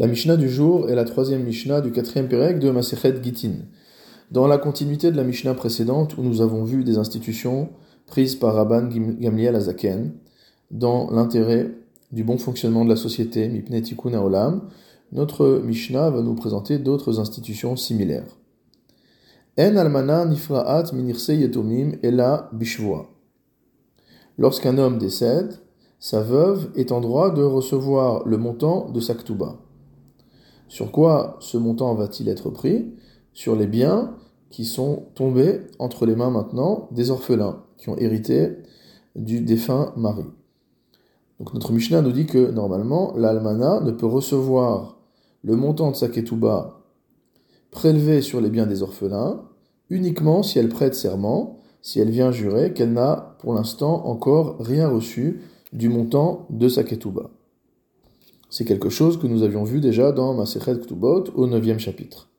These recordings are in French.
La Mishnah du jour est la troisième Mishnah du quatrième Pérec de Masechet Gitin. Dans la continuité de la Mishnah précédente, où nous avons vu des institutions prises par Rabban Gamliel Azaken, dans l'intérêt du bon fonctionnement de la société, Mipne Tikkun Olam, notre Mishnah va nous présenter d'autres institutions similaires. En almana nifraat minirse yetomim ela bishvoa. Lorsqu'un homme décède, sa veuve est en droit de recevoir le montant de sa ktuba. Sur quoi ce montant va-t-il être pris? Sur les biens qui sont tombés entre les mains maintenant des orphelins qui ont hérité du défunt mari. Donc notre Mishnah nous dit que normalement l'almana ne peut recevoir le montant de sa ketouba prélevé sur les biens des orphelins uniquement si elle prête serment, si elle vient jurer qu'elle n'a pour l'instant encore rien reçu du montant de sa ketouba. C'est quelque chose que nous avions vu déjà dans Masechet Ktubot au 9 chapitre.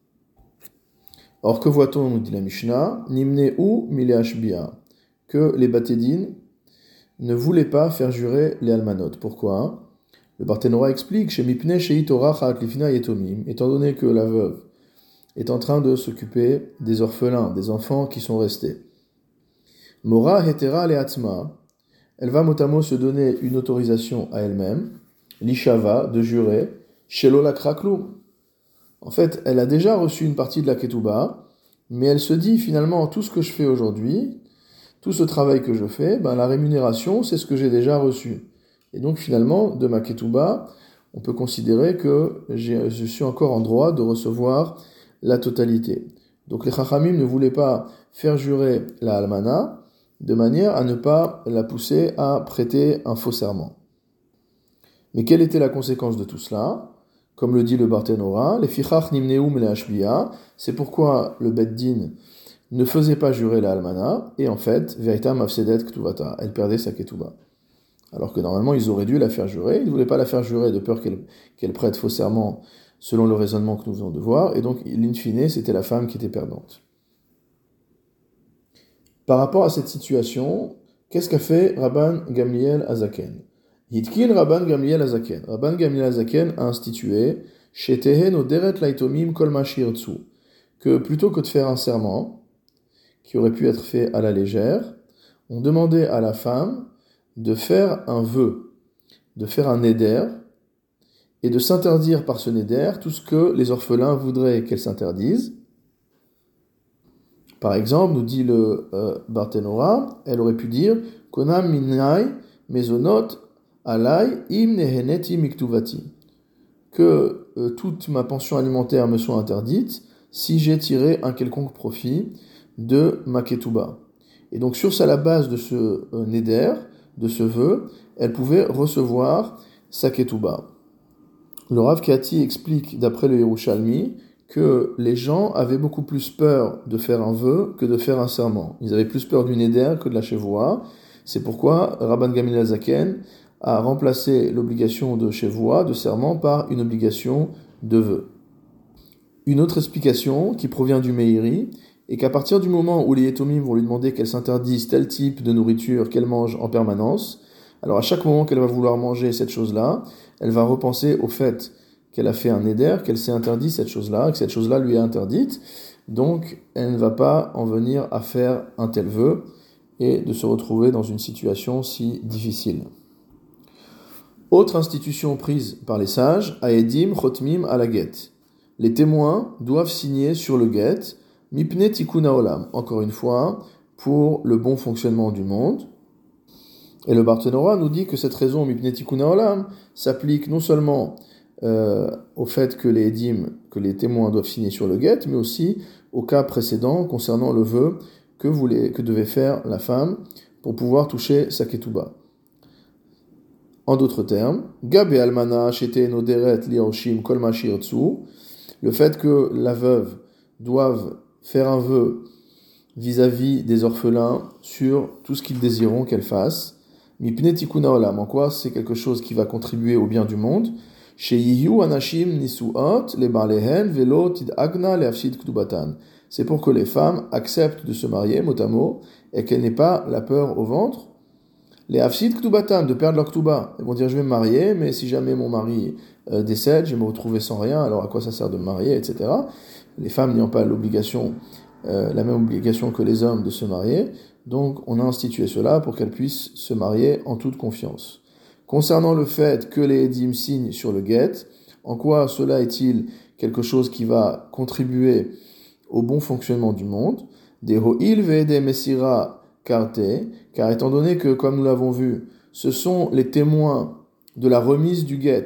Or, que voit-on, nous dit la Mishnah, Nimne ou Mileashbia, que les Batédines ne voulaient pas faire jurer les Almanot. Pourquoi? Le Barthénora explique, chez Mipne Yetomim, étant donné que la veuve est en train de s'occuper des orphelins, des enfants qui sont restés. Mora Hetera Leatzma, elle va mot se donner une autorisation à elle-même, l'ishava, de jurer, shelola. En fait, elle a déjà reçu une partie de la ketouba, mais elle se dit finalement tout ce que je fais aujourd'hui, tout ce travail que je fais, ben, la rémunération, c'est ce que j'ai déjà reçu. Et donc finalement, de ma ketouba, on peut considérer que je suis encore en droit de recevoir la totalité. Donc les chachamim ne voulaient pas faire jurer la almana de manière à ne pas la pousser à prêter un faux serment. Mais quelle était la conséquence de tout cela? Comme le dit le Barthénora, les fichach nimneum le c'est pourquoi le Beddin ne faisait pas jurer la almana, et en fait, veritam afsedet ktuvata, elle perdait sa ketuba. Alors que normalement, ils auraient dû la faire jurer, ils ne voulaient pas la faire jurer de peur qu'elle prête faux selon le raisonnement que nous venons de voir, et donc, in fine, c'était la femme qui était perdante. Par rapport à cette situation, qu'est-ce qu'a fait Rabban Gamliel Azaken? Hitkin Rabban Gamliel Azaken. Rabban Gamliel Azaken a institué Tehen Oderet Laitomim que plutôt que de faire un serment, qui aurait pu être fait à la légère, on demandait à la femme de faire un vœu, de faire un éder, et de s'interdire par ce néder tout ce que les orphelins voudraient qu'elle s'interdise. Par exemple, nous dit le euh, Barthénora, elle aurait pu dire Konam minai mezonot im miktuvati. Que euh, toute ma pension alimentaire me soit interdite si j'ai tiré un quelconque profit de ma ketouba. Et donc, sur la base de ce euh, neder, de ce vœu, elle pouvait recevoir sa ketouba. Le Rav Kati explique, d'après le Yerushalmi, que les gens avaient beaucoup plus peur de faire un vœu que de faire un serment. Ils avaient plus peur du neder que de la chevoie. C'est pourquoi Rabban Gamil Zaken a remplacé l'obligation de chevoie, de serment, par une obligation de vœu. Une autre explication qui provient du Meiri est qu'à partir du moment où les Yetomim vont lui demander qu'elle s'interdise tel type de nourriture qu'elle mange en permanence, alors à chaque moment qu'elle va vouloir manger cette chose-là, elle va repenser au fait qu'elle a fait un éder, qu'elle s'est interdit cette chose-là, que cette chose-là lui est interdite, donc elle ne va pas en venir à faire un tel vœu et de se retrouver dans une situation si difficile. Autre institution prise par les sages, Aedim Chotmim Alaget. Les témoins doivent signer sur le get, Mipne Tikuna Olam, encore une fois, pour le bon fonctionnement du monde, et le Barthénora nous dit que cette raison, Mipnetikuna Olam, s'applique non seulement euh, au fait que les que les témoins doivent signer sur le guet, mais aussi au cas précédent concernant le vœu que, que devait faire la femme pour pouvoir toucher sa ketouba. En d'autres termes, le fait que la veuve doive faire un vœu vis-à-vis des orphelins sur tout ce qu'ils désireront qu'elle fasse, c'est quelque chose qui va contribuer au bien du monde. C'est pour que les femmes acceptent de se marier, mot à mot, et qu'elles n'aient pas la peur au ventre. Les afsid ktubatan, de perdre leur ktuba. Elles vont dire je vais me marier, mais si jamais mon mari euh, décède, je vais me retrouver sans rien, alors à quoi ça sert de me marier, etc. Les femmes n'ayant pas l'obligation, euh, la même obligation que les hommes de se marier, donc on a institué cela pour qu'elles puissent se marier en toute confiance. Concernant le fait que les Edim signent sur le guet, en quoi cela est-il quelque chose qui va contribuer au bon fonctionnement du monde? Des Ho'il des Messira car étant donné que, comme nous l'avons vu, ce sont les témoins de la remise du guet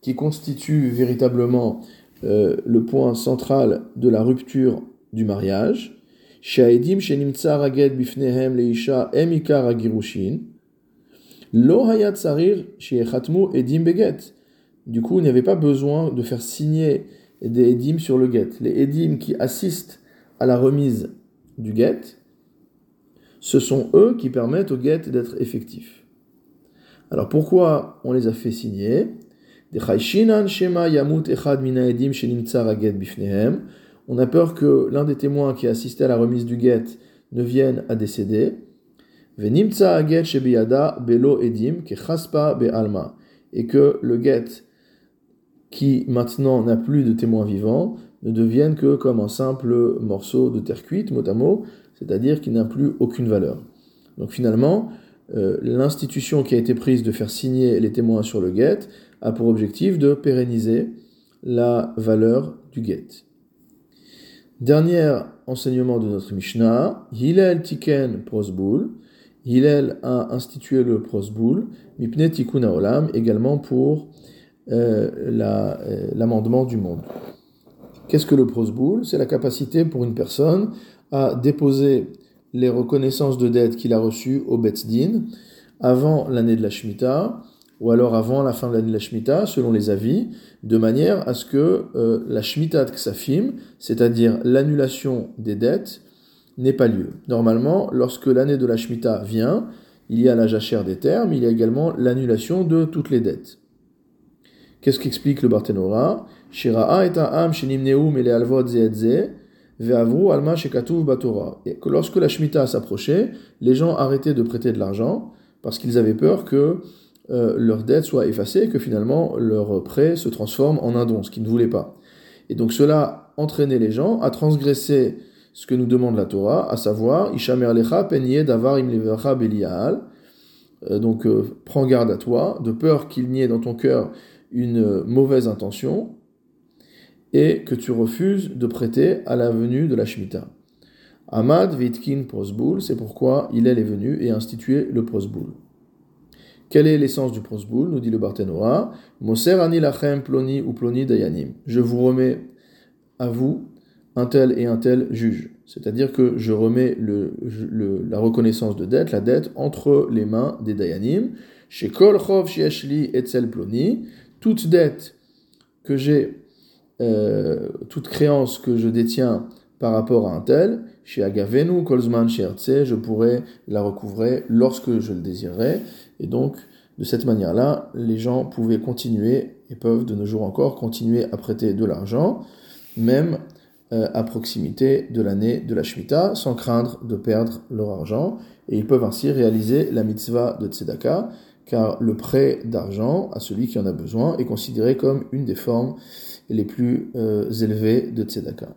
qui constituent véritablement euh, le point central de la rupture du mariage. Du coup, il n'y avait pas besoin de faire signer des édim sur le guet. Les édim qui assistent à la remise du guet, ce sont eux qui permettent au guet d'être effectif. Alors pourquoi on les a fait signer? On a peur que l'un des témoins qui assistait à la remise du guet ne vienne à décéder. Et que le guet qui maintenant n'a plus de témoins vivants ne devienne que comme un simple morceau de terre cuite, mot à mot, c'est-à-dire qu'il n'a plus aucune valeur. Donc finalement, euh, l'institution qui a été prise de faire signer les témoins sur le guet a pour objectif de pérenniser la valeur du guet. Dernier enseignement de notre Mishnah, Hillel Tiken Prosboul. Hillel a institué le Prosboul, Mipne Olam, également pour euh, euh, l'amendement du monde. Qu'est-ce que le Prosboul C'est la capacité pour une personne à déposer les reconnaissances de dette qu'il a reçues au Betzdin avant l'année de la Shemitah, ou alors avant la fin de l'année de la Shemitah, selon les avis, de manière à ce que euh, la Shemitah de Ksafim, c'est-à-dire l'annulation des dettes, n'ait pas lieu. Normalement, lorsque l'année de la Shemitah vient, il y a la jachère des termes, il y a également l'annulation de toutes les dettes. Qu'est-ce qu'explique le Barthénora? Shira'a et am alma Et que lorsque la Shemitah s'approchait, les gens arrêtaient de prêter de l'argent parce qu'ils avaient peur que euh, leur dette soit effacée et que finalement leur prêt se transforme en un don, ce qu'ils ne voulaient pas. Et donc cela entraînait les gens à transgresser ce que nous demande la Torah, à savoir Ishamer lecha davar im belial. Euh, donc euh, prends garde à toi, de peur qu'il n'y ait dans ton cœur une mauvaise intention et que tu refuses de prêter à la venue de la Shemitah. Ahmad Vitkin Prosboul, c'est pourquoi il est venu et institué le Prosboul. Quelle est l'essence du prosboul nous dit le Barthénoa. Moser lachem ploni ou ploni dayanim. Je vous remets à vous un tel et un tel juge. C'est-à-dire que je remets la reconnaissance de dette, la dette, entre les mains des dayanim. Chez kol chov shieshli etzel ploni. Toute dette que j'ai, euh, toute créance que je détiens par rapport à un tel, chez Agavenu, Kolzman, chez je pourrais la recouvrer lorsque je le désirerai. Et donc, de cette manière-là, les gens pouvaient continuer, et peuvent de nos jours encore, continuer à prêter de l'argent, même euh, à proximité de l'année de la Shemitah, sans craindre de perdre leur argent. Et ils peuvent ainsi réaliser la mitzvah de Tzedaka, car le prêt d'argent à celui qui en a besoin est considéré comme une des formes les plus euh, élevées de Tzedaka.